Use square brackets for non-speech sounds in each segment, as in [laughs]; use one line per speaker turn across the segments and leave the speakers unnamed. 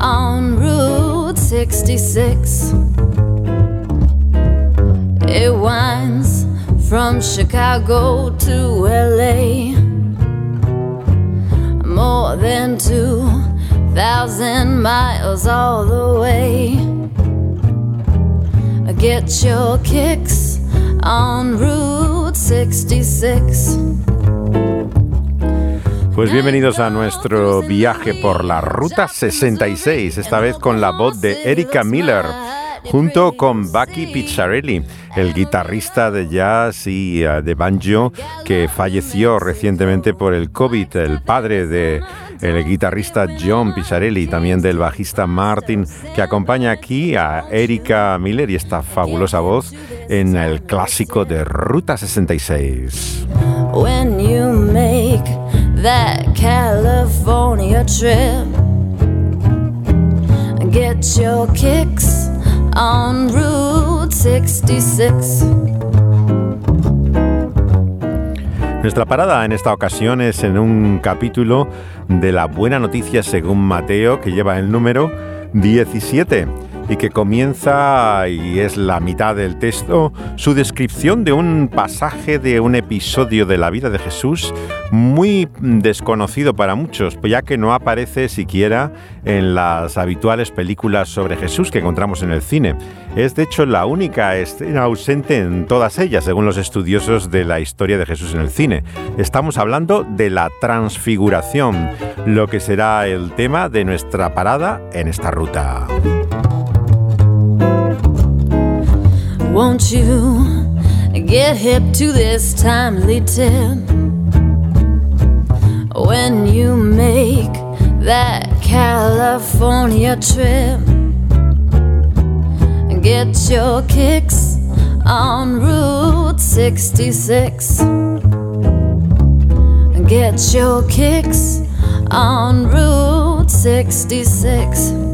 on Route 66. It winds from Chicago to LA. More than 2,000 miles all the way. Get your kicks on Route 66.
Pues bienvenidos a nuestro viaje por la Ruta 66, esta vez con la voz de Erika Miller, junto con Bucky Pizzarelli, el guitarrista de jazz y uh, de banjo que falleció recientemente por el COVID, el padre de el guitarrista John Pizzarelli también del bajista Martin, que acompaña aquí a Erika Miller y esta fabulosa voz en el clásico de Ruta 66.
When you make that California trip, get your kicks on Route 66.
Nuestra parada en esta ocasión es en un capítulo de la buena noticia según Mateo que lleva el número 17 y que comienza, y es la mitad del texto, su descripción de un pasaje de un episodio de la vida de Jesús muy desconocido para muchos, ya que no aparece siquiera en las habituales películas sobre Jesús que encontramos en el cine. Es de hecho la única escena ausente en todas ellas, según los estudiosos de la historia de Jesús en el cine. Estamos hablando de la transfiguración, lo que será el tema de nuestra parada en esta ruta.
Won't you get hip to this timely tip? When you make that California trip, get your kicks on Route 66. Get your kicks on Route 66.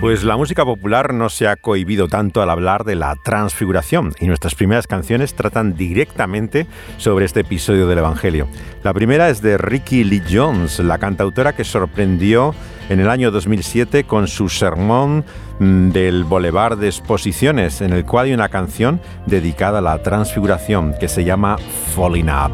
Pues la música popular no se ha cohibido tanto al hablar de la transfiguración y nuestras primeras canciones tratan directamente sobre este episodio del Evangelio. La primera es de Ricky Lee Jones, la cantautora que sorprendió en el año 2007 con su sermón mm, del Boulevard de Exposiciones, en el cual hay una canción dedicada a la transfiguración que se llama Falling Up.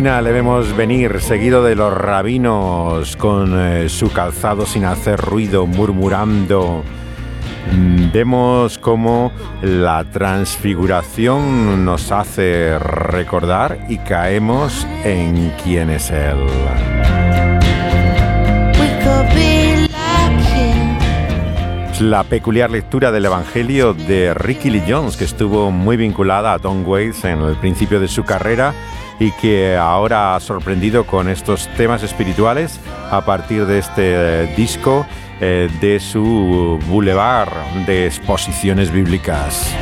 Le vemos venir seguido de los rabinos con eh, su calzado sin hacer ruido, murmurando. Mm, vemos cómo la transfiguración nos hace recordar y caemos en quién es Él. la peculiar lectura del Evangelio de Ricky Lee Jones, que estuvo muy vinculada a Tom Waits en el principio de su carrera y que ahora ha sorprendido con estos temas espirituales a partir de este eh, disco eh, de su boulevard de exposiciones bíblicas.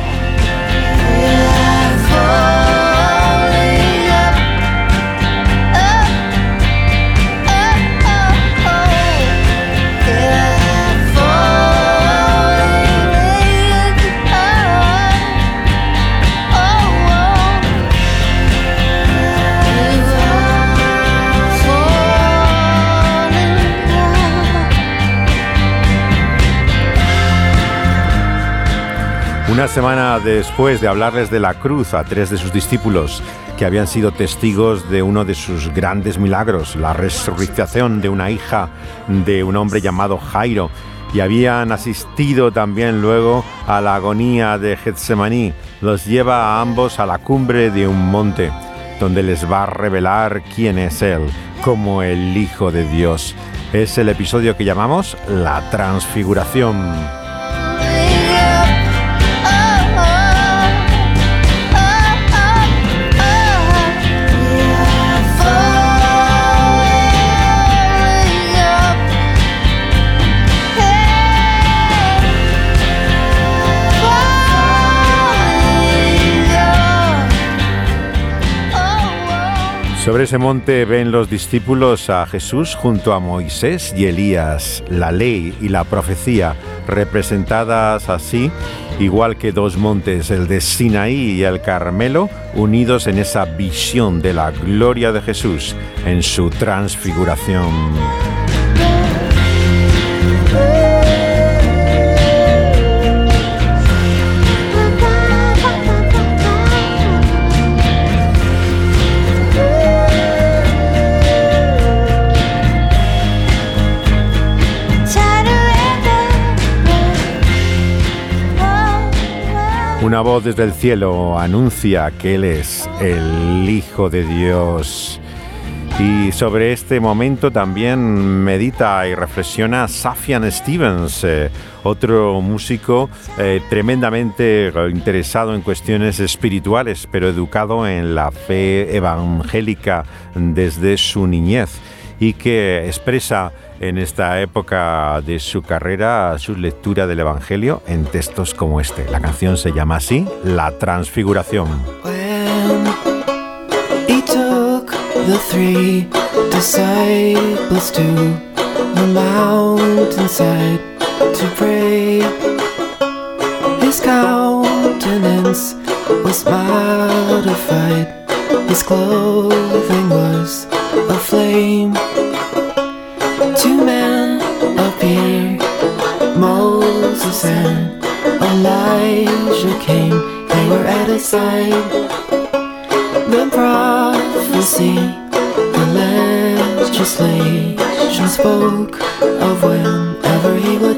Semana después de hablarles de la cruz a tres de sus discípulos que habían sido testigos de uno de sus grandes milagros, la resurrección de una hija de un hombre llamado Jairo, y habían asistido también luego a la agonía de Getsemaní, los lleva a ambos a la cumbre de un monte, donde les va a revelar quién es Él, como el Hijo de Dios. Es el episodio que llamamos la Transfiguración. Sobre ese monte ven los discípulos a Jesús junto a Moisés y Elías, la ley y la profecía, representadas así, igual que dos montes, el de Sinaí y el Carmelo, unidos en esa visión de la gloria de Jesús en su transfiguración. Una voz desde el cielo anuncia que Él es el Hijo de Dios. Y sobre este momento también medita y reflexiona Safian Stevens, eh, otro músico eh, tremendamente interesado en cuestiones espirituales, pero educado en la fe evangélica desde su niñez y que expresa en esta época de su carrera su lectura del Evangelio en textos como este. La canción se llama así, La Transfiguración. His countenance was his clothing was aflame. Two men Moses and came. Were at. The prophecy, the spoke of whenever he would.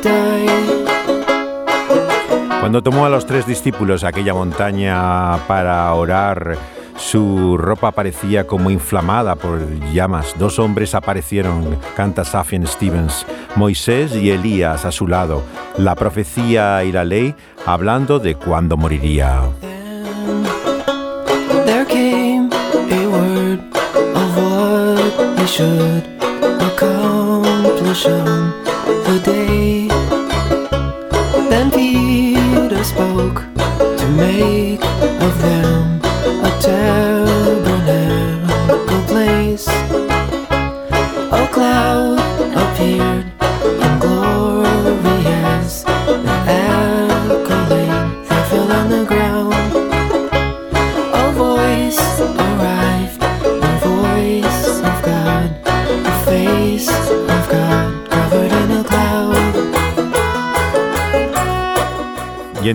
Cuando tomó a los tres discípulos a aquella montaña para orar, su ropa parecía como inflamada por llamas. Dos hombres aparecieron, canta Safian Stevens, Moisés y Elías a su lado, la profecía y la ley hablando de cuándo moriría. Then make of them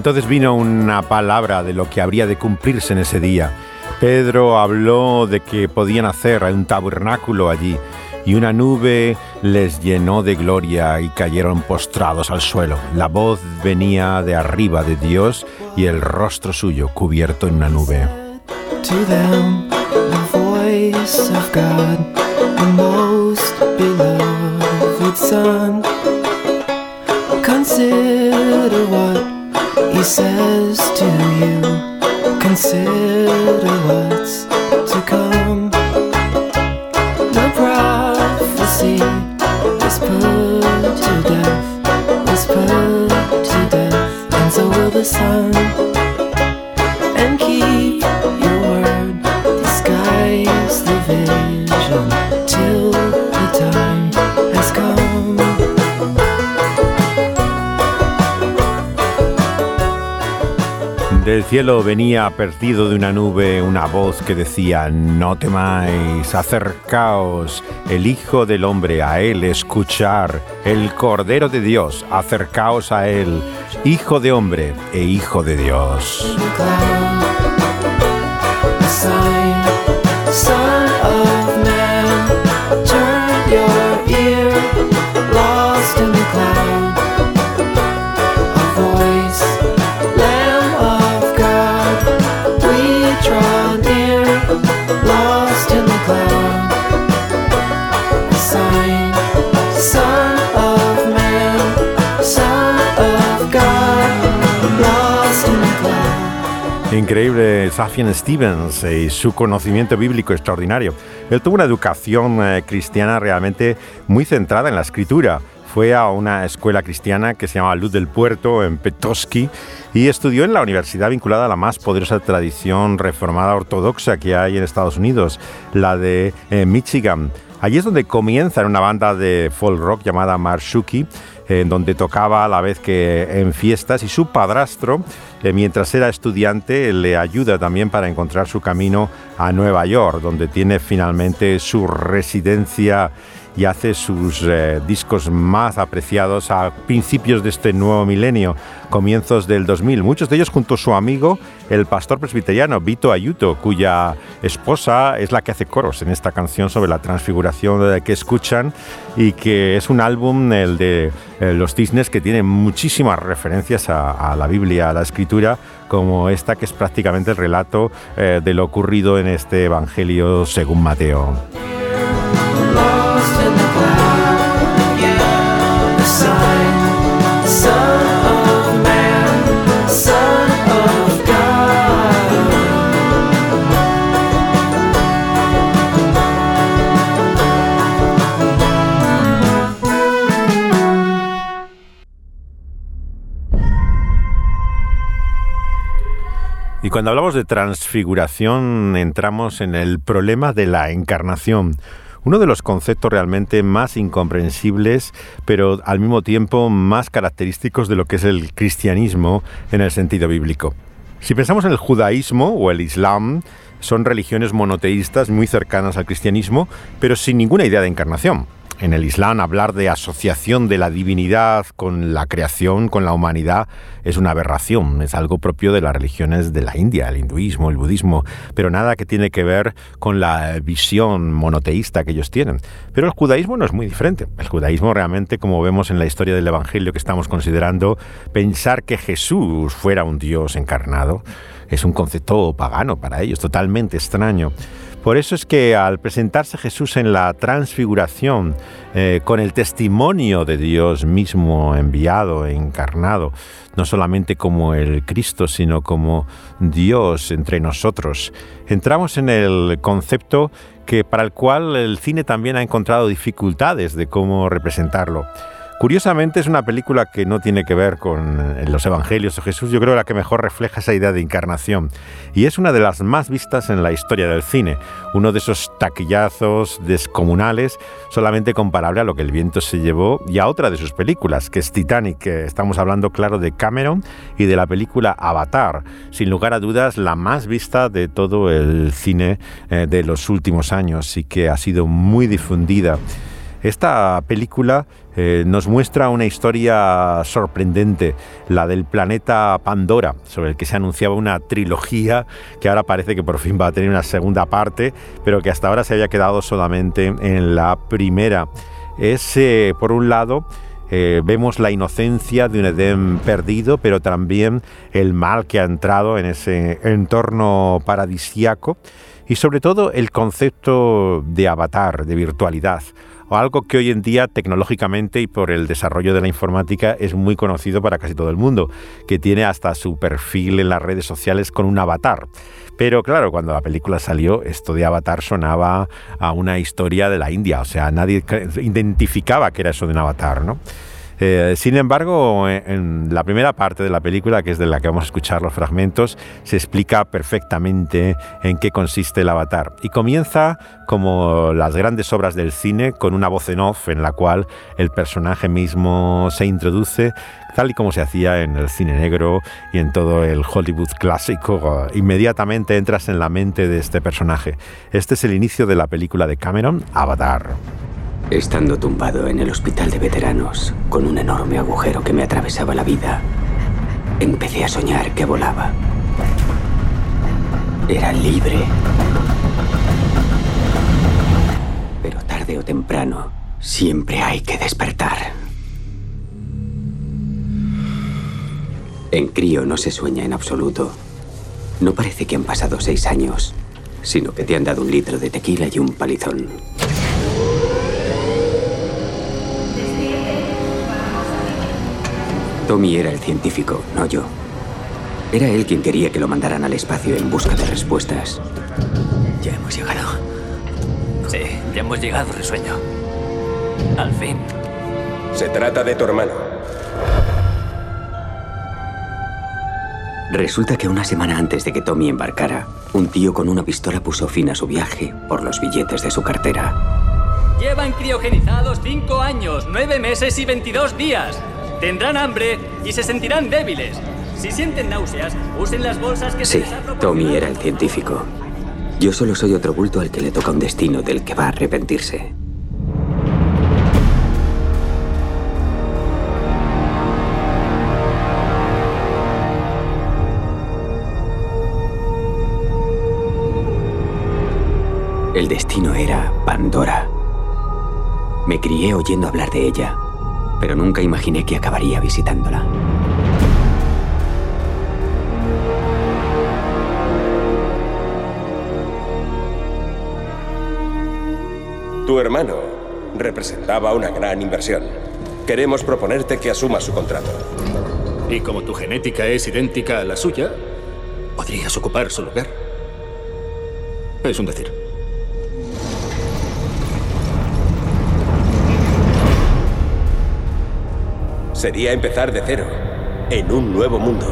entonces vino una palabra de lo que habría de cumplirse en ese día. Pedro habló de que podían hacer un tabernáculo allí y una nube les llenó de gloria y cayeron postrados al suelo. La voz venía de arriba de Dios y el rostro suyo cubierto en una nube. says to you, consider what's to come. The prophecy is put to death, is put to death, and so will the sun. Del cielo venía perdido de una nube una voz que decía, no temáis, acercaos, el Hijo del Hombre a él escuchar, el Cordero de Dios, acercaos a él, Hijo de Hombre e Hijo de Dios. Increíble Safian Stevens y su conocimiento bíblico extraordinario. Él tuvo una educación eh, cristiana realmente muy centrada en la escritura. Fue a una escuela cristiana que se llamaba Luz del Puerto en Petoskey y estudió en la universidad vinculada a la más poderosa tradición reformada ortodoxa que hay en Estados Unidos, la de eh, Michigan. Allí es donde comienza en una banda de folk rock llamada Marshuki en donde tocaba a la vez que en fiestas y su padrastro, eh, mientras era estudiante, le ayuda también para encontrar su camino a Nueva York, donde tiene finalmente su residencia y hace sus eh, discos más apreciados a principios de este nuevo milenio, comienzos del 2000. Muchos de ellos junto a su amigo, el pastor presbiteriano Vito Ayuto, cuya esposa es la que hace coros en esta canción sobre la transfiguración que escuchan y que es un álbum, el de eh, los cisnes, que tiene muchísimas referencias a, la Biblia, a la escritura, como esta que es prácticamente el relato eh, de lo ocurrido en este Evangelio según Mateo. Y cuando hablamos de transfiguración entramos en el problema de la encarnación, uno de los conceptos realmente más incomprensibles, pero al mismo tiempo más característicos de lo que es el cristianismo en el sentido bíblico. Si pensamos en el judaísmo o el islam, son religiones monoteístas muy cercanas al cristianismo, pero sin ninguna idea de encarnación en el Islam hablar de asociación de la divinidad con la creación, con la humanidad, es una aberración, es algo propio de las religiones de la India, el hinduismo, el budismo, pero nada que tiene que ver con la visión monoteísta que ellos tienen. Pero el judaísmo no es muy diferente. El judaísmo realmente, como vemos en la historia del Evangelio que estamos considerando, pensar que Jesús fuera un Dios encarnado es un concepto pagano para ellos, totalmente extraño. Por eso es que al presentarse Jesús en la transfiguración, eh, con el testimonio de Dios mismo enviado, encarnado, no solamente como el Cristo, sino como Dios entre nosotros, entramos en el concepto que para el cual el cine también ha encontrado dificultades de cómo representarlo. Curiosamente es una película que no tiene que ver con eh, los evangelios de Jesús, yo creo la que mejor refleja esa idea de encarnación. Y es una de las más vistas en la historia del cine, uno de esos taquillazos descomunales, solamente comparable a lo que el viento se llevó y a otra de sus películas, que es Titanic, estamos hablando claro de Cameron y de la película Avatar, sin lugar a dudas la más vista de todo el cine eh, de los últimos años y que ha sido muy difundida. Esta película eh, nos muestra una historia sorprendente, la del planeta Pandora, sobre el que se anunciaba una trilogía que ahora parece que por fin va a tener una segunda parte, pero que hasta ahora se había quedado solamente en la primera. Es, eh, por un lado, eh, vemos la inocencia de un Edén perdido, pero también el mal que ha entrado en ese entorno paradisiaco y sobre todo el concepto de avatar, de virtualidad o algo que hoy en día tecnológicamente y por el desarrollo de la informática es muy conocido para casi todo el mundo, que tiene hasta su perfil en las redes sociales con un avatar. Pero claro, cuando la película salió, esto de avatar sonaba a una historia de la India, o sea, nadie identificaba que era eso de un avatar, ¿no? Eh, sin embargo, en la primera parte de la película, que es de la que vamos a escuchar los fragmentos, se explica perfectamente en qué consiste el avatar. Y comienza como las grandes obras del cine, con una voz en off en la cual el personaje mismo se introduce, tal y como se hacía en el cine negro y en todo el Hollywood clásico. Inmediatamente entras en la mente de este personaje. Este es el inicio de la película de Cameron, Avatar.
Estando tumbado en el hospital de veteranos, con un enorme agujero que me atravesaba la vida, empecé a soñar que volaba. Era libre. Pero tarde o temprano, siempre hay que despertar. En crío no se sueña en absoluto. No parece que han pasado seis años, sino que te han dado un litro de tequila y un palizón. Tommy era el científico, no yo. Era él quien quería que lo mandaran al espacio en busca de respuestas.
Ya hemos llegado. Sí, ya hemos llegado, risueño. Al fin.
Se trata de tu hermano.
Resulta que una semana antes de que Tommy embarcara, un tío con una pistola puso fin a su viaje por los billetes de su cartera.
Llevan criogenizados cinco años, nueve meses y 22 días. Tendrán hambre y se sentirán débiles. Si sienten náuseas, usen las bolsas que se
Sí,
les han
Tommy era el científico. Yo solo soy otro bulto al que le toca un destino del que va a arrepentirse. El destino era Pandora. Me crié oyendo hablar de ella, pero nunca imaginé que acabaría visitándola.
Tu hermano representaba una gran inversión. Queremos proponerte que asumas su contrato.
Y como tu genética es idéntica a la suya, podrías ocupar su lugar. Es un decir.
Sería empezar de cero, en un nuevo mundo.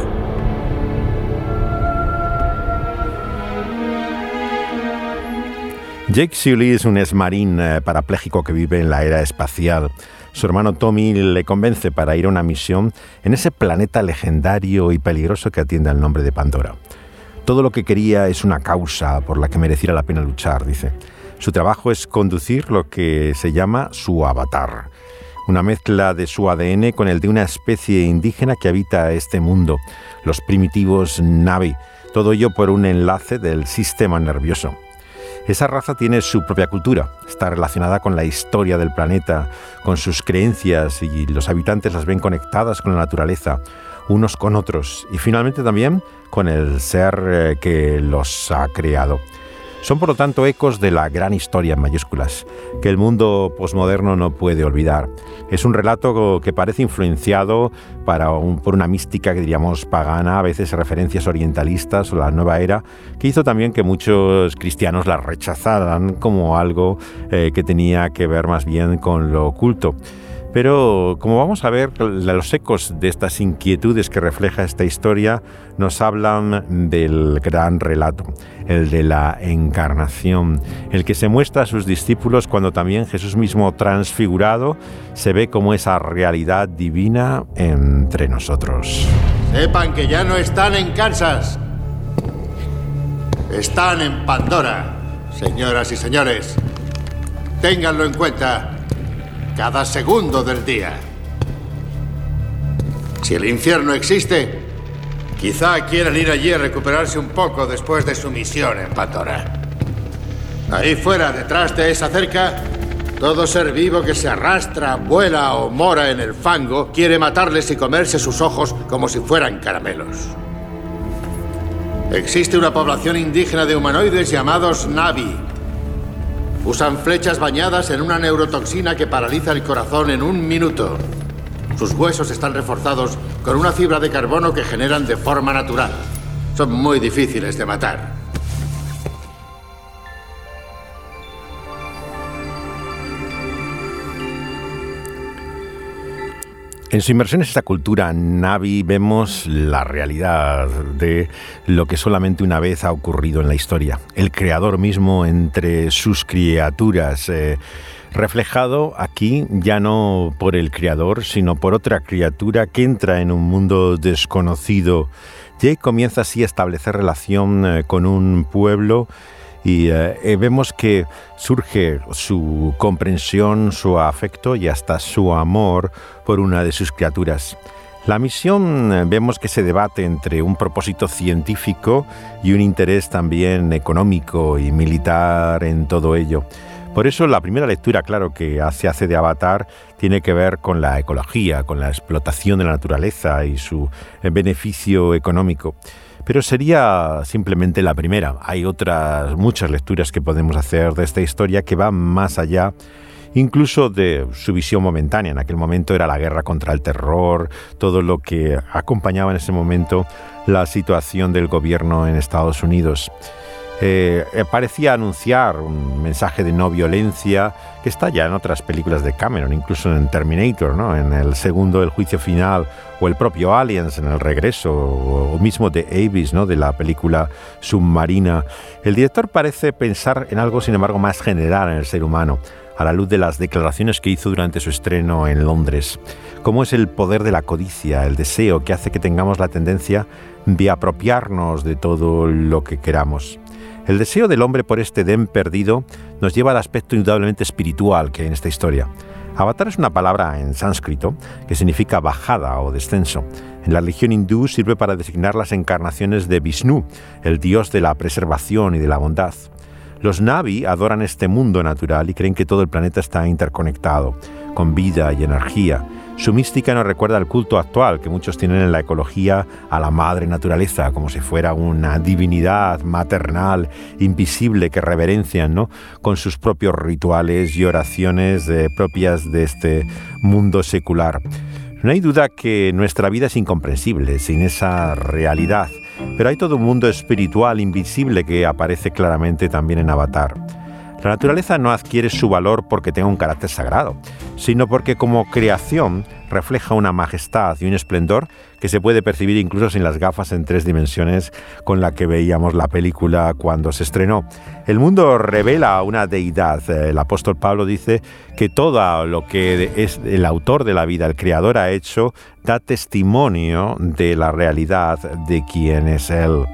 Jake Sully es un esmarín eh, parapléjico que vive en la era espacial. Su hermano Tommy le convence para ir a una misión en ese planeta legendario y peligroso que atiende al nombre de Pandora. Todo lo que quería es una causa por la que mereciera la pena luchar, dice. Su trabajo es conducir lo que se llama su avatar, una mezcla de su ADN con el de una especie indígena que habita este mundo, los primitivos Navi, todo ello por un enlace del sistema nervioso. Esa raza tiene su propia cultura, está relacionada con la historia del planeta, con sus creencias y los habitantes las ven conectadas con la naturaleza, unos con otros y finalmente también con el ser eh, que los ha creado. Son por lo tanto ecos de la gran historia en mayúsculas, que el mundo posmoderno no puede olvidar. Es un relato que parece influenciado para por una mística que diríamos pagana, a veces referencias orientalistas o la nueva era, que hizo también que muchos cristianos la rechazaran como algo eh, que tenía que ver más bien con lo oculto. Pero como vamos a ver, los ecos de estas inquietudes que refleja esta historia nos hablan del gran relato, el de la encarnación, el que se muestra a sus discípulos cuando también Jesús mismo transfigurado se ve como esa realidad divina entre nosotros.
Sepan que ya no están en Kansas. Están en Pandora, señoras y señores. Ténganlo en cuenta cada segundo del día. Si el infierno existe, quizá quieran ir allí a recuperarse un poco después de su misión en Pandora. Ahí fuera, detrás de esa cerca, todo ser vivo que se arrastra, vuela o mora en el fango quiere matarles y comerse sus ojos como si fueran caramelos. Existe una población indígena de humanoides llamados Navi. Usan flechas bañadas en una neurotoxina que paraliza el corazón en un minuto. Sus huesos están reforzados con una fibra de carbono que generan de forma natural. Son muy difíciles de matar.
En su inmersión en esta cultura Navi vemos la realidad de lo que solamente una vez ha ocurrido en la historia. El creador mismo entre sus criaturas. Eh, reflejado aquí ya no por el creador, sino por otra criatura que entra en un mundo desconocido. Jake comienza así a establecer relación eh, con un pueblo y eh, eh, vemos que surge su comprensión, su afecto y hasta su amor por una de sus criaturas. La misión eh, vemos que se debate entre un propósito científico y un interés también económico y militar en todo ello. Por eso la primera lectura, claro, que se hace de Avatar tiene que ver con la ecología, con la explotación de la naturaleza y su beneficio económico. Pero sería simplemente la primera. Hay otras muchas lecturas que podemos hacer de esta historia que van más allá incluso de su visión momentánea. En aquel momento era la guerra contra el terror, todo lo que acompañaba en ese momento la situación del gobierno en Estados Unidos. Eh, eh, parecía anunciar un mensaje de no violencia que está ya en otras películas de Cameron, incluso en Terminator, ¿no? en el segundo El juicio final, o el propio Aliens en el regreso, o, mismo de Avis, ¿no? de la película submarina. El director parece pensar en algo, sin embargo, más general en el ser humano a la luz de las declaraciones que hizo durante su estreno en Londres. Cómo es el poder de la codicia, el deseo que hace que tengamos la tendencia de apropiarnos de todo lo que queramos. El deseo del hombre por este den perdido nos lleva al aspecto indudablemente espiritual que hay en esta historia. Avatar es una palabra en sánscrito que significa bajada o descenso. En la religión hindú sirve para designar las encarnaciones de Vishnu, el dios de la preservación y de la bondad. Los Navi adoran este mundo natural y creen que todo el planeta está interconectado, con vida y energía, su mística nos recuerda al culto actual que muchos tienen en la ecología a la madre naturaleza, como si fuera una divinidad maternal, invisible, que reverencian, ¿no? Con sus propios rituales y oraciones eh, propias de este mundo secular. No hay duda que nuestra vida es incomprensible sin esa realidad, pero hay todo un mundo espiritual invisible que aparece claramente también en Avatar. La naturaleza no adquiere su valor porque tenga un carácter sagrado, sino porque como creación refleja una majestad y un esplendor que se puede percibir incluso sin las gafas en tres dimensiones con la que veíamos la película cuando se estrenó. El mundo revela una deidad. El apóstol Pablo dice que todo lo que es el autor de la vida, el creador, ha hecho, da testimonio de la realidad de quién es Él.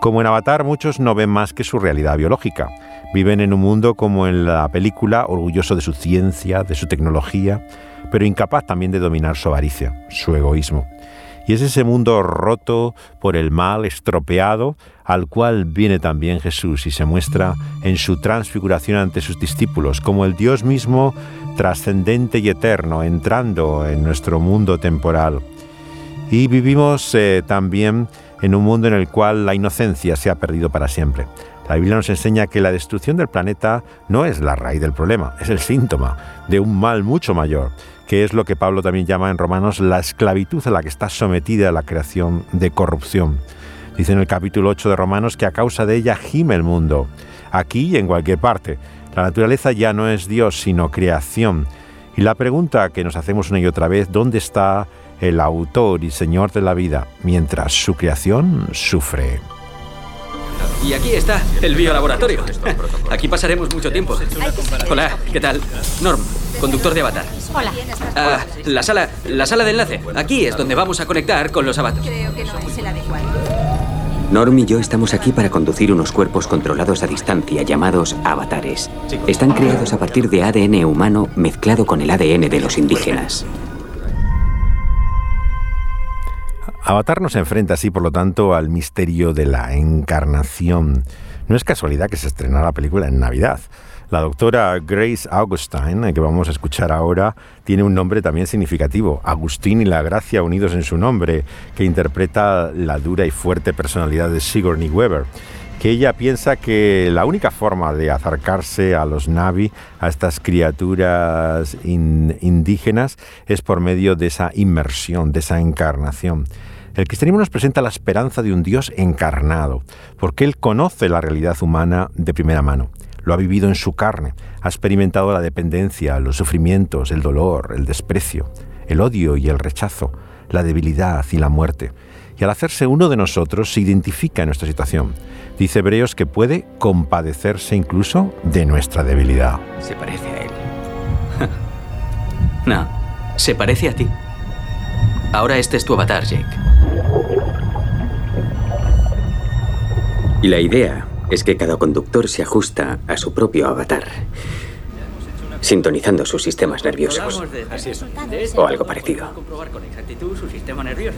Como en Avatar, muchos no ven más que su realidad biológica Viven en un mundo como en la película, orgulloso de su ciencia, de su tecnología, pero incapaz también de dominar su avaricia, su egoísmo. Y es ese mundo roto por el mal, estropeado, al cual viene también Jesús y se muestra en su transfiguración ante sus discípulos, como el Dios mismo trascendente y eterno, entrando en nuestro mundo temporal. Y vivimos eh, también en un mundo en el cual la inocencia se ha perdido para siempre. La Biblia nos enseña que la destrucción del planeta no es la raíz del problema, es el síntoma de un mal mucho mayor, que es lo que Pablo también llama en Romanos la esclavitud a la que está sometida la creación de corrupción. Dice en el capítulo 8 de Romanos que a causa de ella gime el mundo, aquí y en cualquier parte. La naturaleza ya no es Dios, sino creación. Y la pregunta que nos hacemos una y otra vez, ¿dónde está el autor y señor de la vida mientras su creación sufre?
Y aquí está el biolaboratorio. Aquí pasaremos mucho tiempo. Hola, ¿qué tal? Norm, conductor de Avatar.
Hola.
Ah, la sala, la sala de enlace. Aquí es donde vamos a conectar con los avatars.
Creo que no es el adecuado.
Norm y yo estamos aquí para conducir unos cuerpos controlados a distancia llamados avatares. Están creados a partir de ADN humano mezclado con el ADN de los indígenas.
Avatar nos enfrenta así, por lo tanto, al misterio de la encarnación. No es casualidad que se estrenara la película en Navidad. La doctora Grace Augustine, eh, que vamos a escuchar ahora, tiene un nombre también significativo, Agustín y la Gracia unidos en su nombre, que interpreta la dura y fuerte personalidad de Sigourney Weaver que ella piensa que la única forma de acercarse a los Navi, a estas criaturas indígenas, es por medio de esa inmersión, de esa encarnación. El cristianismo nos presenta la esperanza de un Dios encarnado, porque Él conoce la realidad humana de primera mano. Lo ha vivido en su carne, ha experimentado la dependencia, los sufrimientos, el dolor, el desprecio. el odio y el rechazo, la debilidad y la muerte. Y al hacerse uno de nosotros se identifica en nuestra situación. Dice Hebreos que puede compadecerse incluso de nuestra debilidad.
Se parece a él. [laughs] no, se parece a ti. Ahora este es tu avatar, Jake.
Y la idea es que cada conductor se ajusta a su propio avatar, sintonizando sus sistemas nerviosos o algo parecido.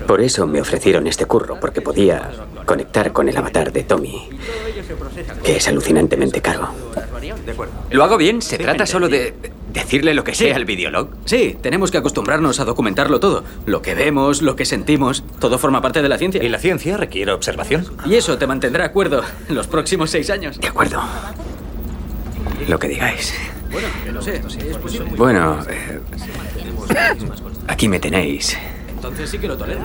Por eso me ofrecieron este curro, porque podía conectar con el avatar de Tommy, que es alucinantemente caro.
¿Lo hago bien? ¿Se trata solo de decirle lo que sea al videolog? Sí, tenemos que acostumbrarnos a documentarlo todo. Lo que vemos, lo que sentimos, todo forma parte de la ciencia.
Y la ciencia requiere observación.
Y eso te mantendrá acuerdo en los próximos seis años.
De acuerdo. Lo que digáis. Bueno, eh, aquí me tenéis.
Entonces sí que lo tolero.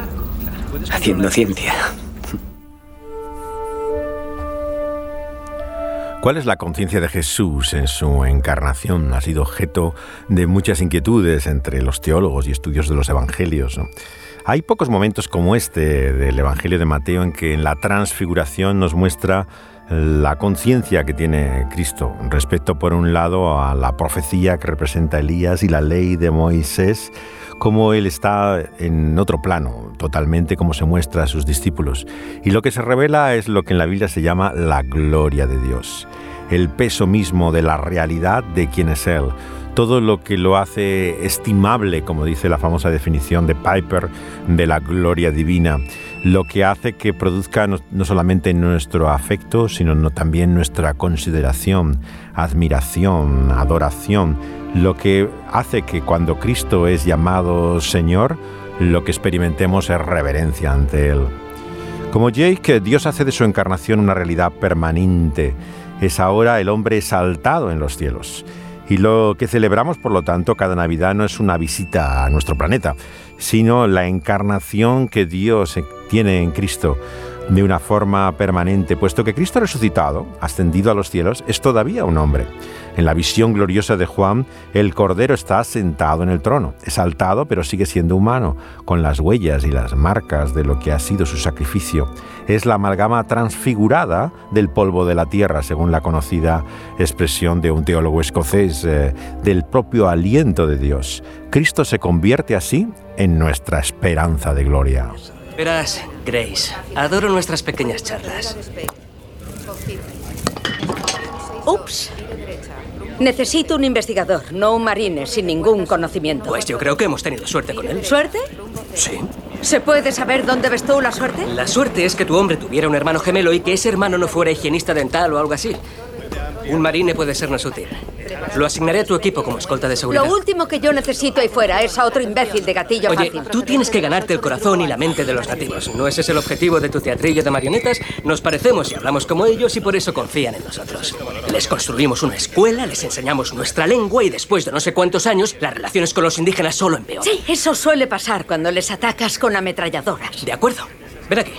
Haciendo ciencia.
¿Cuál es la conciencia de Jesús en su encarnación? Ha sido objeto de muchas inquietudes entre los teólogos y estudios de los evangelios. Hay pocos momentos como este del Evangelio de Mateo en que en la transfiguración nos muestra la conciencia que tiene Cristo respecto, por un lado, a la profecía que representa Elías y la ley de Moisés, como él está en otro plano, totalmente como se muestra a sus discípulos. Y lo que se revela es lo que en la Biblia se llama la gloria de Dios, el peso mismo de la realidad de quién es Él, todo lo que lo hace estimable, como dice la famosa definición de Piper, de la gloria divina, lo que hace que produzca no, solamente nuestro afecto, sino también nuestra consideración, admiración, adoración, lo que hace que cuando Cristo es llamado Señor, lo que experimentemos es reverencia ante Él. Como Jake, Dios hace de su encarnación una realidad permanente. Es ahora el hombre exaltado en los cielos. Y lo que celebramos, por lo tanto, cada Navidad no es una visita a nuestro planeta, sino la encarnación que Dios tiene en Cristo de una forma permanente, puesto que Cristo resucitado, ascendido a los cielos, es todavía un hombre. En la visión gloriosa de Juan, el Cordero está sentado en el trono, exaltado pero sigue siendo humano, con las huellas y las marcas de lo que ha sido su sacrificio. Es la amalgama transfigurada del polvo de la tierra, según la conocida expresión de un teólogo escocés, eh, del propio aliento de Dios. Cristo se convierte así en nuestra esperanza de gloria.
Verás, Grace, adoro nuestras pequeñas charlas.
Ups. Necesito un investigador, no un marine sin ningún conocimiento.
Pues yo creo que hemos tenido suerte con él.
¿Suerte?
Sí.
¿Se puede saber dónde ves tú la suerte?
La suerte es que tu hombre tuviera un hermano gemelo y que ese hermano no fuera higienista dental o algo así. Un marine puede sernos útil. Lo asignaré a tu equipo como escolta de seguridad.
Lo último que yo necesito ahí fuera es a otro imbécil de gatillo
Oye,
fácil.
tú tienes que ganarte el corazón y la mente de los nativos. ¿No ese es el objetivo de tu teatrillo de marionetas? Nos parecemos y hablamos como ellos y por eso confían en nosotros. Les construimos una escuela, les enseñamos nuestra lengua y después de no sé cuántos años, las relaciones con los indígenas solo empeoran.
Sí, eso suele pasar cuando les atacas con ametralladoras.
De acuerdo. Ven aquí.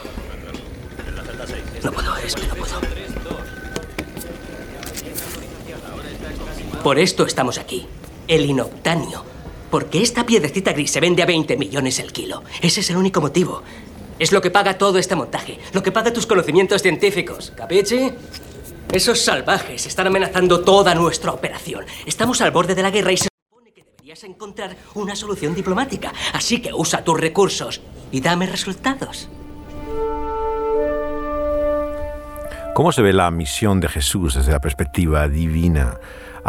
No puedo, es que no puedo. Por esto estamos aquí. El inoctanio. Porque esta piedrecita gris se vende a 20 millones el kilo. Ese es el único motivo. Es lo que paga todo este montaje. Lo que paga tus conocimientos científicos. ¿Capichi? Esos salvajes están amenazando toda nuestra operación. Estamos al borde de la guerra y se supone que deberías encontrar una solución diplomática. Así que usa tus recursos y dame resultados.
¿Cómo se ve la misión de Jesús desde la perspectiva divina?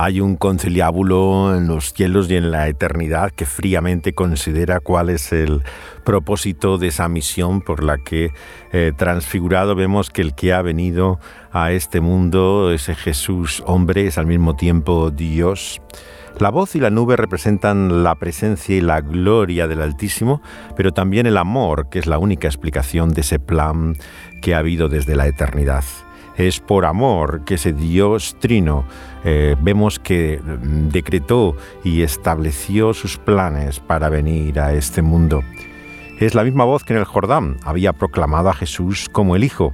Hay un conciliábulo en los cielos y en la eternidad que fríamente considera cuál es el propósito de esa misión por la que, eh, transfigurado, vemos que el que ha venido a este mundo, ese Jesús hombre, es al mismo tiempo Dios. La voz y la nube representan la presencia y la gloria del Altísimo, pero también el amor, que es la única explicación de ese plan que ha habido desde la eternidad. Es por amor que ese Dios trino eh, vemos que mm, decretó y estableció sus planes para venir a este mundo. Es la misma voz que en el Jordán había proclamado a Jesús como el Hijo.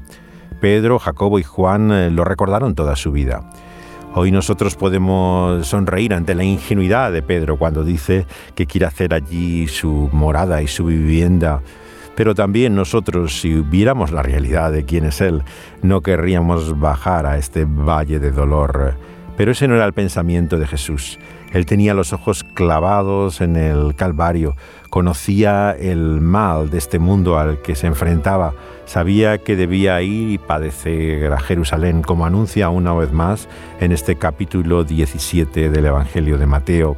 Pedro, Jacobo y Juan eh, lo recordaron toda su vida. Hoy nosotros podemos sonreír ante la ingenuidad de Pedro cuando dice que quiere hacer allí su morada y su vivienda. Pero también nosotros, si viéramos la realidad de quién es Él, no querríamos bajar a este valle de dolor. Pero ese no era el pensamiento de Jesús. Él tenía los ojos clavados en el Calvario, conocía el mal de este mundo al que se enfrentaba, sabía que debía ir y padecer a Jerusalén, como anuncia una vez más en este capítulo 17 del Evangelio de Mateo.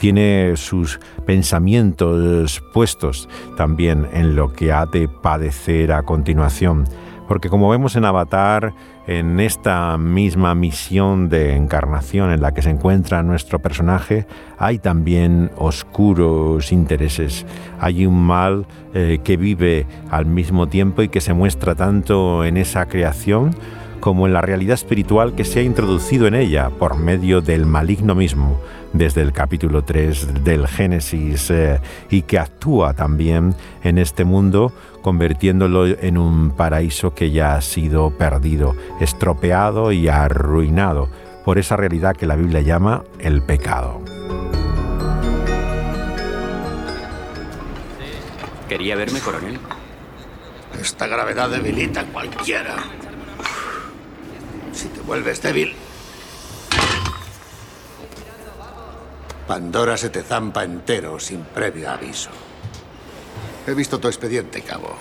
Tiene sus pensamientos puestos también en lo que ha de padecer a continuación, porque como vemos en Avatar, en esta misma misión de encarnación en la que se encuentra nuestro personaje, hay también oscuros intereses. Hay un mal eh, que vive al mismo tiempo y que se muestra tanto en esa creación como en la realidad espiritual que se ha introducido en ella por medio del maligno mismo desde el capítulo 3 del Génesis eh, y que actúa también en este mundo convirtiéndolo en un paraíso que ya ha sido perdido, estropeado y arruinado por esa realidad que la Biblia llama el pecado.
¿Quería verme, coronel?
Esta gravedad debilita a cualquiera. Si te vuelves débil, Pandora se te zampa entero sin previo aviso. He visto tu expediente, cabo.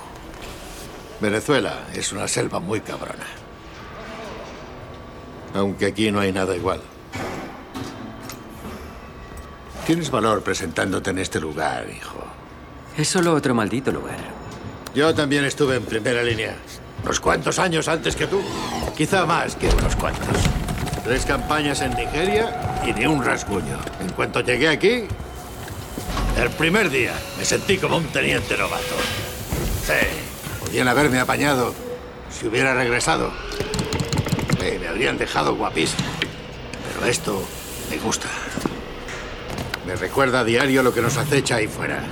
Venezuela es una selva muy cabrona. Aunque aquí no hay nada igual. Tienes valor presentándote en este lugar, hijo.
Es solo otro maldito lugar.
Yo también estuve en primera línea. Unos cuantos años antes que tú. Quizá más que unos cuantos. Tres campañas en Nigeria y ni un rasguño. En cuanto llegué aquí, el primer día me sentí como un teniente novato. Sí, podían haberme apañado si hubiera regresado. me habrían dejado guapísimo. Pero esto me gusta. Me recuerda a diario lo que nos acecha ahí fuera.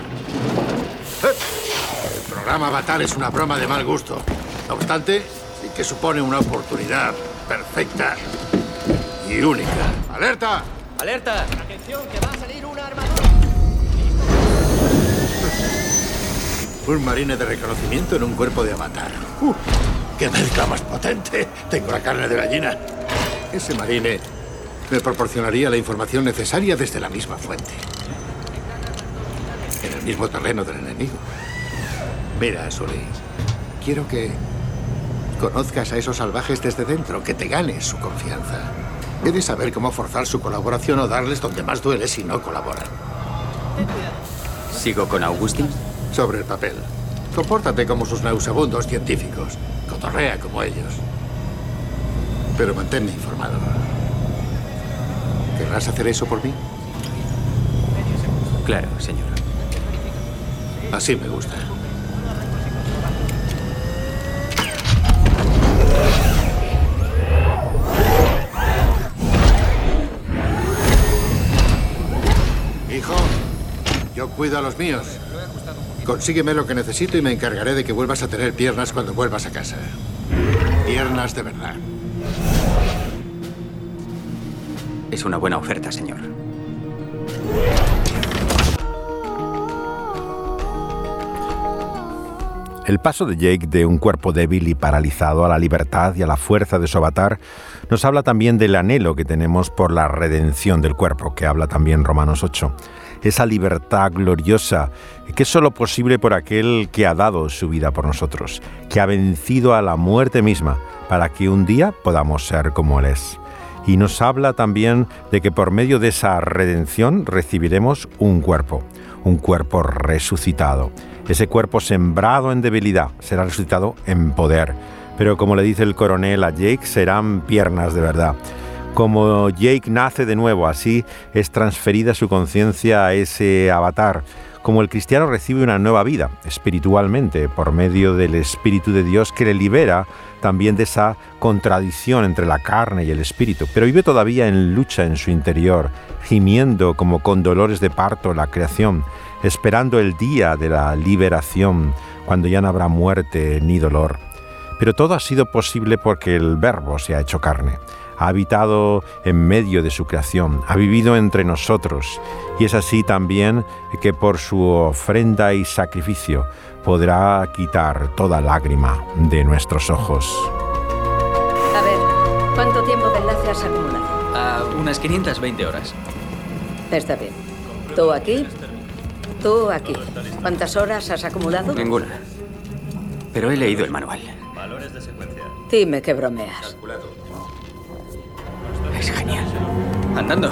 El programa Batal es una broma de mal gusto. No obstante, sí que supone una oportunidad perfecta y única. ¡Alerta!
¡Alerta!
¡Atención, que va a salir una armadura!
Un marine de reconocimiento en un cuerpo de avatar. Uh, ¡Qué mezcla más potente! Tengo la carne de gallina. Ese marine me proporcionaría la información necesaria desde la misma fuente. En el mismo terreno del enemigo. Mira, Sully, quiero que conozcas a esos salvajes desde dentro, que te ganes su confianza. Debes saber cómo forzar su colaboración o darles donde más duele si no colaboran.
¿Sigo con Augustin?
Sobre el papel. Compórtate como sus nauseabundos científicos. Cotorrea como ellos. Pero manténme informado. ¿Querrás hacer eso por mí?
Claro, señor.
Así me gusta. Cuido a los míos. Consígueme lo que necesito y me encargaré de que vuelvas a tener piernas cuando vuelvas a casa. Piernas de verdad.
Es una buena oferta, señor.
El paso de Jake de un cuerpo débil y paralizado a la libertad y a la fuerza de su avatar nos habla también del anhelo que tenemos por la redención del cuerpo, que habla también Romanos 8. Esa libertad gloriosa que es solo posible por aquel que ha dado su vida por nosotros, que ha vencido a la muerte misma para que un día podamos ser como Él es. Y nos habla también de que por medio de esa redención recibiremos un cuerpo, un cuerpo resucitado ese cuerpo sembrado en debilidad será resucitado en poder. Pero como le dice el coronel a Jake, serán piernas de verdad. Como Jake nace de nuevo, así es transferida su conciencia a ese avatar. Como el cristiano recibe una nueva vida espiritualmente por medio del Espíritu de Dios que le libera también de esa contradicción entre la carne y el espíritu, pero vive todavía en lucha en su interior, gimiendo como con dolores de parto la creación, esperando el día de la liberación, cuando ya no habrá muerte ni dolor. Pero todo ha sido posible porque el Verbo se ha hecho carne ha habitado en medio de su creación, ha vivido entre nosotros, y es así también que por su ofrenda y sacrificio podrá quitar toda lágrima de nuestros ojos.
A ver, ¿cuánto tiempo de enlace has acumulado?
unas 520 horas.
Está bien. ¿Tú aquí? ¿Tú aquí? ¿Cuántas horas has acumulado?
Ninguna. Pero he leído el manual.
Dime que bromeas.
Es genial. Andando.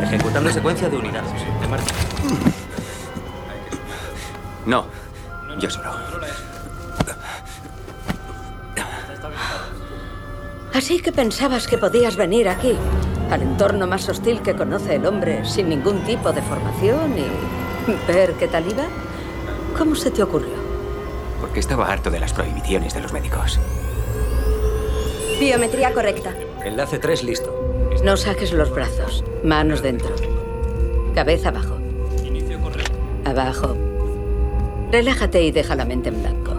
Ejecutando secuencia de unidades.
No, yo solo.
Así que pensabas que podías venir aquí, al entorno más hostil que conoce el hombre, sin ningún tipo de formación y ver qué tal iba. ¿Cómo se te ocurrió?
Porque estaba harto de las prohibiciones de los médicos.
Biometría correcta.
Enlace 3 listo.
No saques los brazos. Manos dentro. Cabeza abajo. Abajo. Relájate y deja la mente en blanco.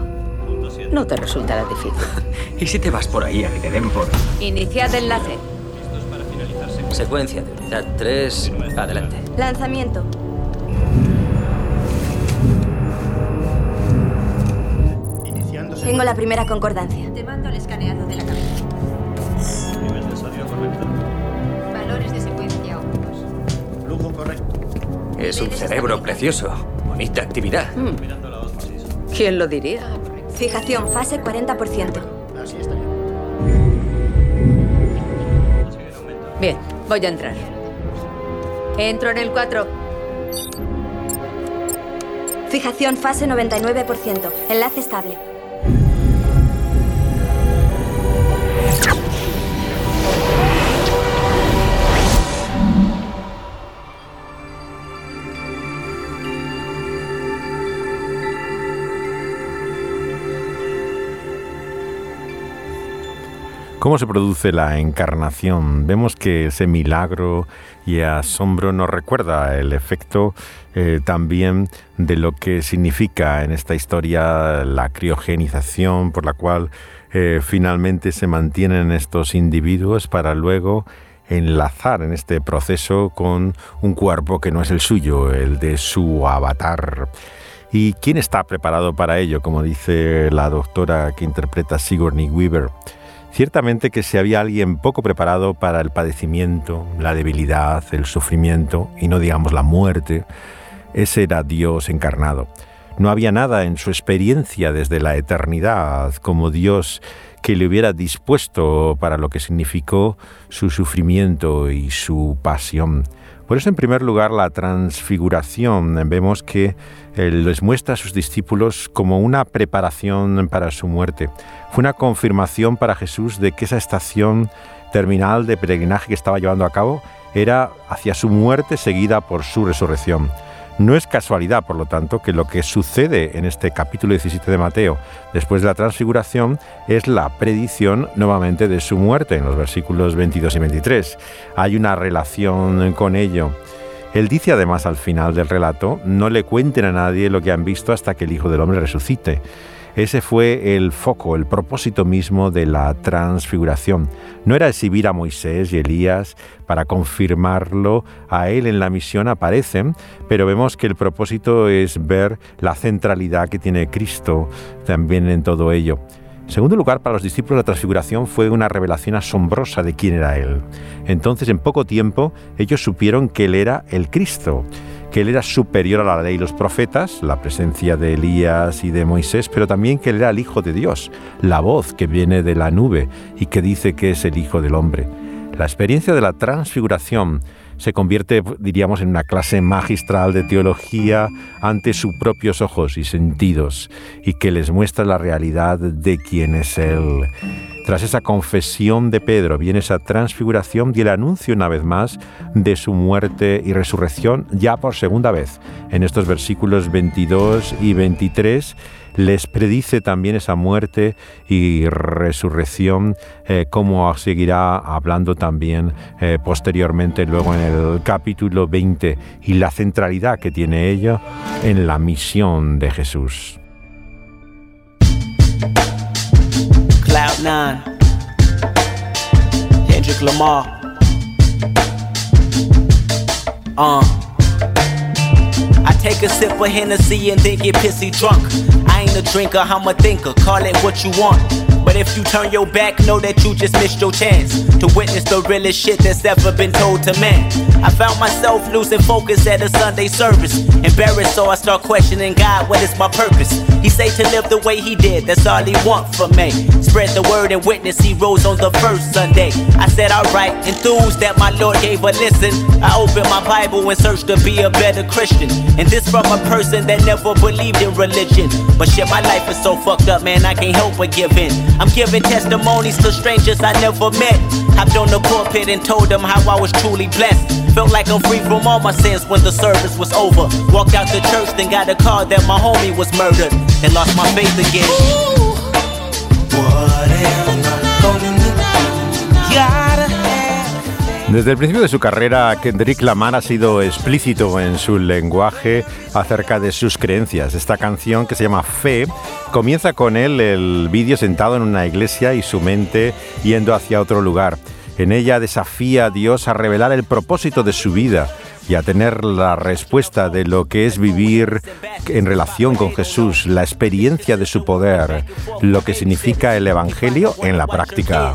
No te resultará difícil. [laughs]
¿Y si te vas por ahí a que te den por...?
Iniciad enlace.
Secuencia de unidad 3. Adelante.
Lanzamiento. Tengo la primera concordancia.
Es un cerebro precioso. Bonita actividad.
Hmm. ¿Quién lo diría?
Fijación, fase 40%.
Así está
Bien, voy a entrar. Entro en el 4.
Fijación, fase 99%. Enlace estable.
¿Cómo se produce la encarnación? Vemos que ese milagro y asombro nos recuerda el efecto eh, también de lo que significa en esta historia la criogenización por la cual eh, finalmente se mantienen estos individuos para luego enlazar en este proceso con un cuerpo que no es el suyo, el de su avatar. ¿Y quién está preparado para ello? Como dice la doctora que interpreta Sigourney Weaver. Ciertamente que si había alguien poco preparado para el padecimiento, la debilidad, el sufrimiento y no digamos la muerte, ese era Dios encarnado. No había nada en su experiencia desde la eternidad como Dios que le hubiera dispuesto para lo que significó su sufrimiento y su pasión. Por eso, en primer lugar, la transfiguración vemos que les muestra a sus discípulos como una preparación para su muerte. Fue una confirmación para Jesús de que esa estación terminal de peregrinaje que estaba llevando a cabo era hacia su muerte seguida por su resurrección. No es casualidad, por lo tanto, que lo que sucede en este capítulo 17 de Mateo, después de la transfiguración, es la predicción nuevamente de su muerte en los versículos 22 y 23. Hay una relación con ello. Él dice además al final del relato, no le cuenten a nadie lo que han visto hasta que el Hijo del Hombre resucite. Ese fue el foco, el propósito mismo de la transfiguración. No era exhibir a Moisés y Elías para confirmarlo a él en la misión, aparecen, pero vemos que el propósito es ver la centralidad que tiene Cristo también en todo ello. En segundo lugar, para los discípulos la transfiguración fue una revelación asombrosa de quién era Él. Entonces, en poco tiempo, ellos supieron que Él era el Cristo, que Él era superior a la ley y los profetas, la presencia de Elías y de Moisés, pero también que Él era el Hijo de Dios, la voz que viene de la nube y que dice que es el Hijo del Hombre. La experiencia de la transfiguración se convierte, diríamos, en una clase magistral de teología ante sus propios ojos y sentidos y que les muestra la realidad de quién es Él. Tras esa confesión de Pedro viene esa transfiguración y el anuncio una vez más de su muerte y resurrección ya por segunda vez. En estos versículos 22 y 23 les predice también esa muerte y resurrección, eh, como seguirá hablando también eh, posteriormente luego en el capítulo 20 y la centralidad que tiene ella en la misión de Jesús.
Nine, Kendrick Lamar. Uh. I take a sip of Hennessy and then get pissy drunk. I ain't a drinker, I'm a thinker. Call it what you want. But if you turn your back, know that you just missed your chance to witness the realest shit that's ever been told to man. I found myself losing focus at a Sunday service. Embarrassed, so I start questioning God, what is my purpose? He say to live the way he did, that's all he want from me. Spread the word and witness, he rose on the first Sunday. I said, alright, enthused that my Lord gave a listen. I opened my Bible and searched to be a better Christian. And this from a person that never believed in religion. But shit, my life is so fucked up, man, I can't help but give in. I'm giving testimonies to strangers I never met. Hopped on the pulpit and told them how I was truly blessed. Felt like I'm free from all my sins when the service was over. Walked out the church, then got a call that my homie was murdered. And lost my faith again. Ooh. What am I gonna do? Gotta
Desde el principio de su carrera, Kendrick Lamar ha sido explícito en su lenguaje acerca de sus creencias. Esta canción, que se llama Fe, comienza con él el vídeo sentado en una iglesia y su mente yendo hacia otro lugar. En ella desafía a Dios a revelar el propósito de su vida y a tener la respuesta de lo que es vivir en relación con Jesús, la experiencia de su poder, lo que significa el Evangelio en la práctica.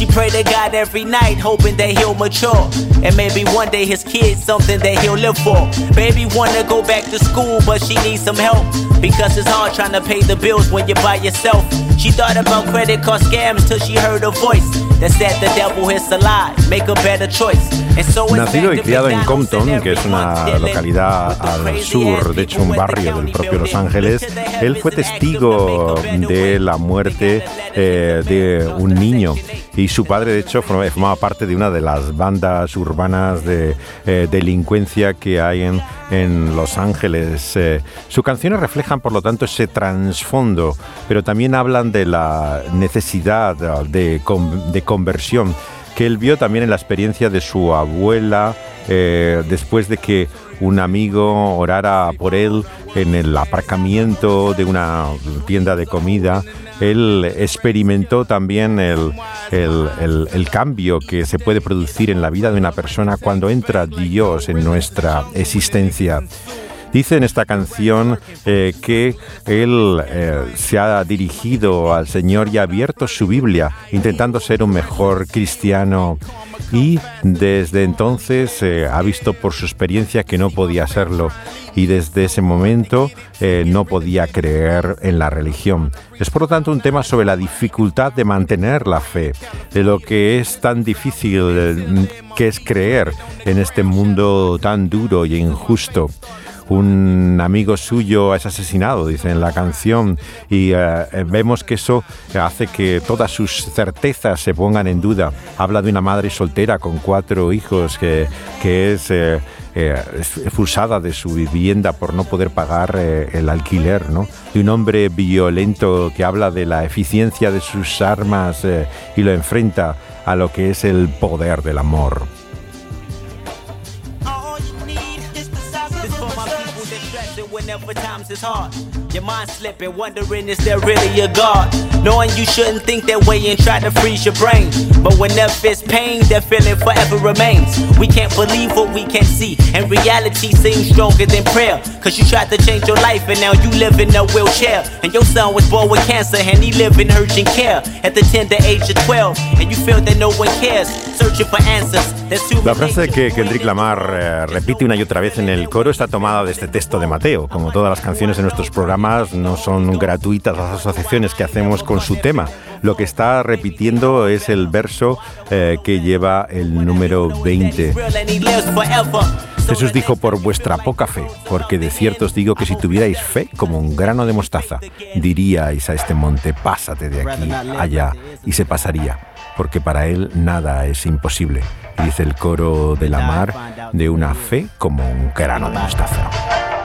She pray to God every night, hoping that he'll mature. And maybe one day his kid's something that he'll live for. Baby wanna go back to school, but she needs some help. Because it's hard trying to pay the bills when you're by yourself. She thought about credit card scams till she heard a voice that said the devil is a lie. Make a better choice.
Nacido y criado en Compton, que es una localidad al sur, de hecho un barrio del propio Los Ángeles, él fue testigo de la muerte eh, de un niño y su padre de hecho forma- formaba parte de una de las bandas urbanas de eh, delincuencia que hay en, Los Ángeles. Eh, sus canciones reflejan por lo tanto ese trasfondo, pero también hablan de la necesidad de conversión que él vio también en la experiencia de su abuela eh, después de que un amigo orara por él en el aparcamiento de una tienda de comida. Él experimentó también el, el- el- el cambio que se puede producir en la vida de una persona cuando entra Dios en nuestra existencia. Dice en esta canción eh, que él eh, se ha dirigido al Señor y ha abierto su Biblia, intentando ser un mejor cristiano. Y desde entonces eh, ha visto por su experiencia que no podía serlo. Y desde ese momento eh, no podía creer en la religión. Es por lo tanto un tema sobre la dificultad de mantener la fe, de lo que es tan difícil que es creer en este mundo tan duro y injusto un amigo suyo es asesinado, dice en la canción, y eh, vemos que eso hace que todas sus certezas se pongan en duda. Habla de una madre soltera con cuatro hijos que, que es eh, eh, expulsada de su vivienda por no poder pagar eh, el alquiler, ¿no? De un hombre violento que habla de la eficiencia de sus armas eh, y lo enfrenta a lo que es el poder del amor.
Whenever times is hard. Your mind slipping, wondering is there really a God? Knowing you shouldn't think that way and try to freeze your brain. But whenever it's pain, that feeling forever remains. We can't believe what we can't see, and reality seems stronger than prayer. Cause you tried to change your life and now you live in a wheelchair. And your son was born with cancer and he live in urgent care at the tender age of 12. And you feel that no one cares, searching for answers. That's too
La frase que Kendrick Lamar eh, repite una y otra vez en el coro está tomada de este texto de Mateo. Como todas las canciones de nuestros programas, no son gratuitas las asociaciones que hacemos con su tema. Lo que está repitiendo es el verso eh, que lleva el número 20.
real and he lives forever.
Jesús dijo, por vuestra poca fe, porque de cierto os digo que si tuvierais fe como un grano de mostaza, diríais a este monte, pásate de aquí allá, y se pasaría, porque para él nada es imposible. Dice el coro de la mar, de una fe como un grano de mostaza.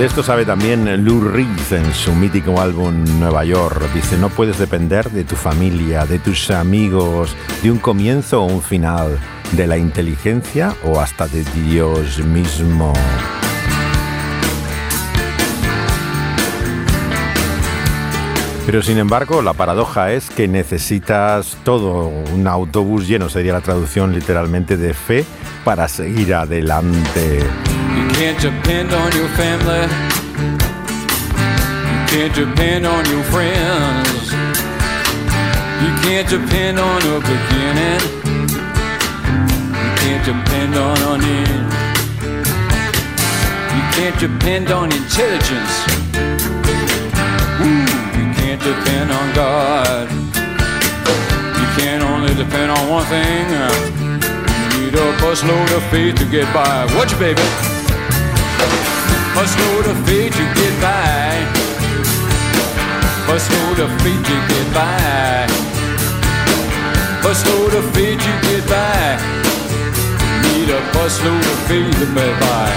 De esto sabe también Lou Reed en su mítico álbum Nueva York. Dice, no puedes depender de tu familia, de tus amigos, de un comienzo o un final, de la inteligencia o hasta de Dios mismo. Pero sin embargo, la paradoja es que necesitas todo un autobús lleno, sería la traducción literalmente de fe, para seguir adelante.
You can't depend on your family. You can't depend on your friends. You can't depend on a beginning. You can't depend on an end. You can't depend on intelligence. Ooh, you can't depend on God. You can only depend on one thing. You need a busload of faith to get by. Watch, baby. Busload of faith to get by. Busload of faith to get by. Busload of faith to get by. Need a busload of faith to get by.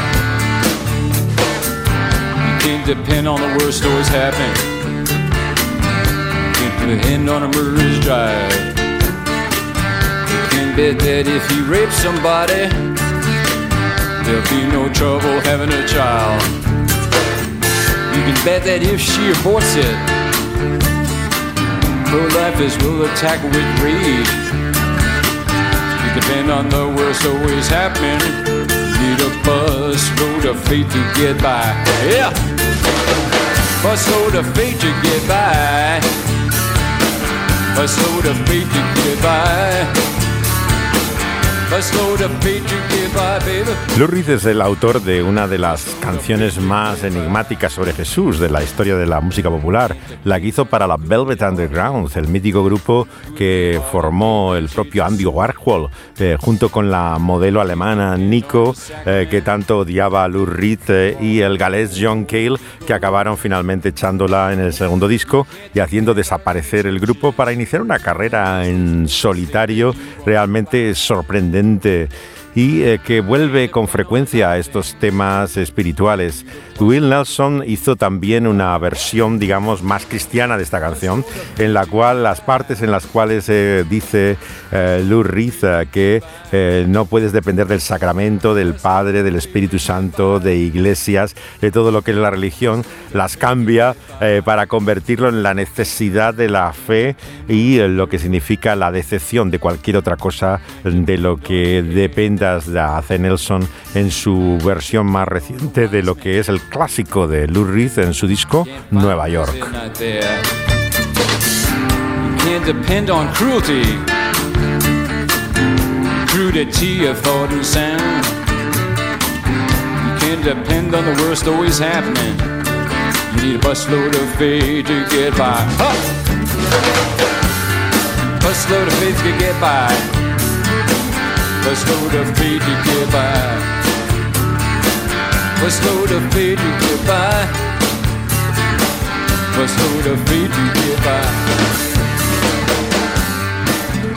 You can't depend on the worst always happening. You can't depend on a murderer's drive. You can't bet that if he rapes somebody, there'll be no trouble having a child. You can bet that if she aborts it, her life is will attack with rage. You depend on the worst always happening. Need a bus load of fate to get by. Yeah, bus load of fate to get by. Bus load of fate to get by.
Lou Reed es el autor de una de las canciones más enigmáticas sobre Jesús de la historia de la música popular, la que hizo para la Velvet Underground, el mítico grupo que formó el propio Andy Warhol, eh, junto con la modelo alemana Nico, eh, que tanto odiaba a Lou Reed, eh, y el galés John Cale, que acabaron finalmente echándola en el segundo disco y haciendo desaparecer el grupo para iniciar una carrera en solitario realmente sorprendente y eh, que vuelve con frecuencia a estos temas espirituales. Will Nelson hizo también una versión, digamos, más cristiana de esta canción, en la cual las partes en las cuales eh, dice eh, Lou Reed eh, que eh, no puedes depender del sacramento, del Padre, del Espíritu Santo, de iglesias, de todo lo que es la religión, las cambia eh, para convertirlo en la necesidad de la fe y lo que significa la decepción de cualquier otra cosa de lo que dependas de hace Nelson en su versión más reciente de lo que es el clásico de Lou Reed en su disco Nueva York.
Depend on the worst always happening. You need a busload of faith to get by. Huh! Busload of faith to get by. Busload of faith to get by.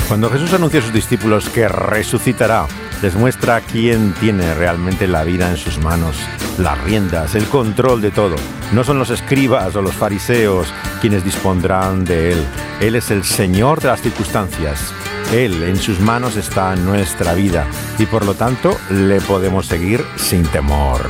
Cuando Jesús anunció a sus discípulos que resucitará, les muestra quién tiene realmente la vida en sus manos, las riendas, el control de todo. No son los escribas o los fariseos quienes dispondrán de Él. Él es el Señor de las circunstancias. Él en sus manos está nuestra vida y por lo tanto le podemos seguir sin temor.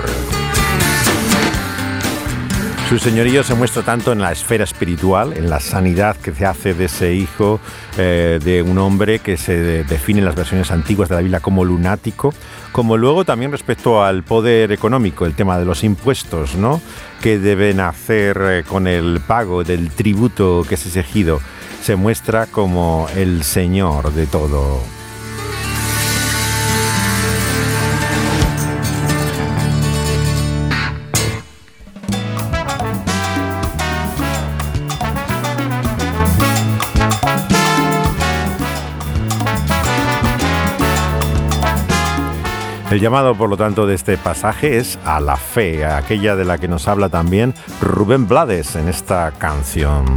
Su señorío se muestra tanto en la esfera espiritual, en la sanidad que se hace de ese hijo eh, de un hombre que se de- define en las versiones antiguas de la Biblia como lunático, como luego también respecto al poder económico, el tema de los impuestos, ¿no? Que deben hacer eh, con el pago del tributo que es exigido. Se muestra como el Señor de todo. El llamado, por lo tanto, de este pasaje es a la fe, aquella de la que nos habla también Rubén Blades en esta canción.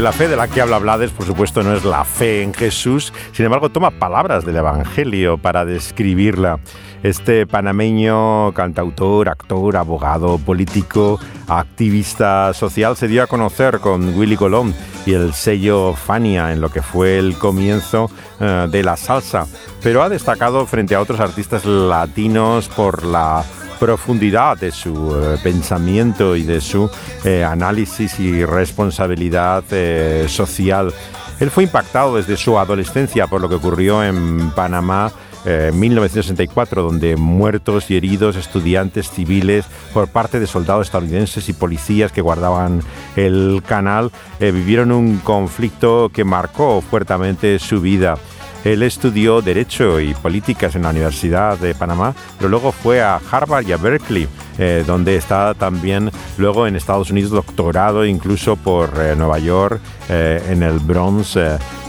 La fe de la que habla Blades, por supuesto, no es la fe en Jesús, sin embargo, toma palabras del Evangelio para describirla. Este panameño, cantautor, actor, abogado, político, activista social, se dio a conocer con Willy Colón y el sello Fania en lo que fue el comienzo eh, de la salsa, pero ha destacado frente a otros artistas latinos por la profundidad de su eh, pensamiento y de su eh, análisis y responsabilidad eh, social. Él fue impactado desde su adolescencia por lo que ocurrió en Panamá en 1964, donde muertos y heridos estudiantes civiles por parte de soldados estadounidenses y policías que guardaban el canal vivieron un conflicto que marcó fuertemente su vida. Él estudió Derecho y Políticas en la Universidad de Panamá, pero luego fue a Harvard y a Berkeley, eh, donde está también luego en Estados Unidos doctorado incluso por eh, Nueva York, eh, en el Bronx,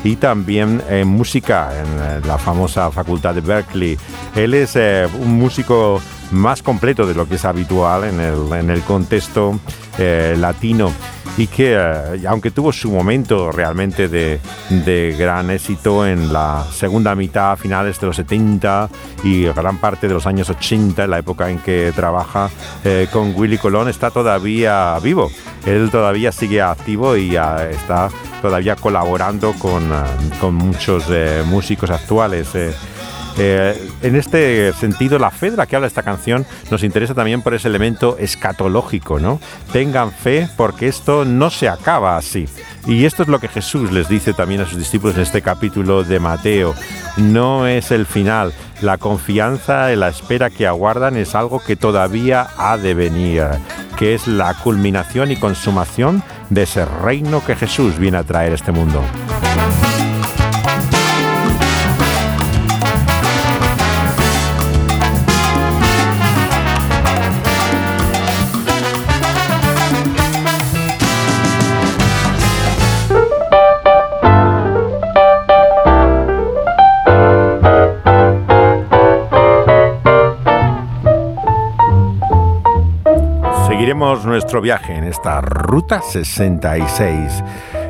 y también en música en la famosa Facultad de Berkeley. Él es un músico más completo de lo que es habitual en el, en el contexto latino y que eh, aunque tuvo su momento realmente de, gran éxito en la segunda mitad, finales de los 70 y gran parte de los años 80, la época en que trabaja eh, con Willy Colón, está todavía vivo. Él todavía sigue activo y está todavía colaborando con, eh, con muchos músicos actuales. Eh, en este sentido, la fe de la que habla esta canción nos interesa también por ese elemento escatológico, ¿no? Tengan fe porque esto no se acaba así. Y esto es lo que Jesús les dice también a sus discípulos en este capítulo de Mateo. No es el final. La confianza y la espera que aguardan es algo que todavía ha de venir, que es la culminación y consumación de ese reino que Jesús viene a traer a este mundo. Nuestro viaje en esta Ruta 66.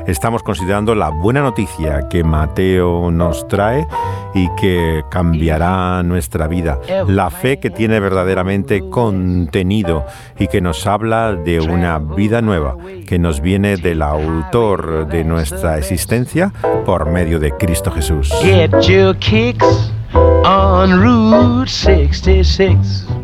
Estamos considerando la buena noticia que Mateo nos trae y que cambiará nuestra vida. La fe que tiene verdaderamente contenido y que nos habla de una vida nueva que nos viene del autor de nuestra existencia por medio de Cristo Jesús. Get your kicks on Route 66.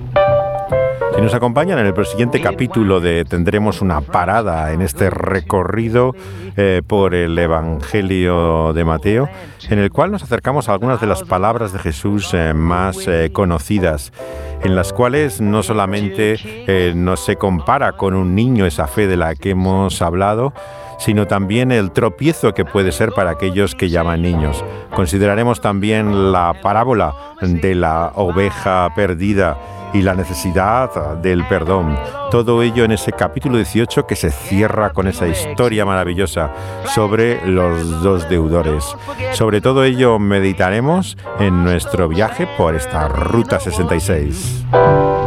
Si nos acompañan en el siguiente capítulo de tendremos una parada en este recorrido eh, por el Evangelio de Mateo, en el cual nos acercamos a algunas de las palabras de Jesús eh, más eh, conocidas, en las cuales no solamente no se compara con un niño esa fe de la que hemos hablado, sino también el tropiezo que puede ser para aquellos que llaman niños. Consideraremos también la parábola de la oveja perdida y la necesidad del perdón. Todo ello en ese capítulo 18 que se cierra con esa historia maravillosa sobre los dos deudores. Sobre todo ello meditaremos en nuestro viaje por esta Ruta 66.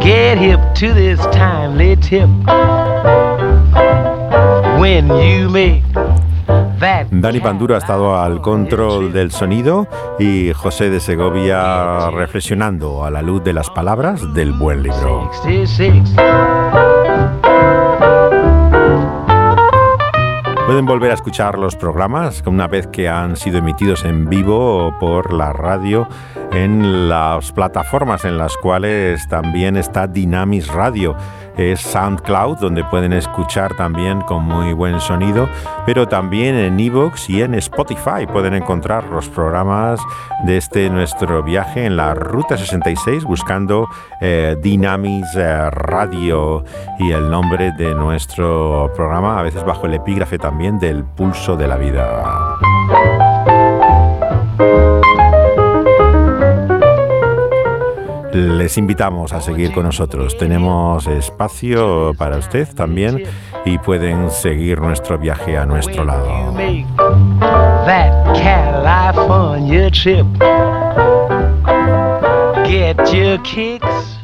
Get hip to this timely tip. When you make Dani Panduro ha estado al control del sonido y José de Segovia reflexionando a la luz de las palabras del buen libro. Pueden volver a escuchar los programas una vez que han sido emitidos en vivo por la radio en las plataformas en las cuales también está Dynamis Radio es SoundCloud, donde pueden escuchar también con muy buen sonido, pero también en Evox y en Spotify pueden encontrar los programas de este nuestro viaje en la Ruta 66 buscando eh, Dynamis eh, Radio y el nombre de nuestro programa, a veces bajo el epígrafe también del pulso de la vida. Les invitamos a seguir con nosotros. Tenemos espacio para usted también y pueden seguir nuestro viaje a nuestro lado. Get your kicks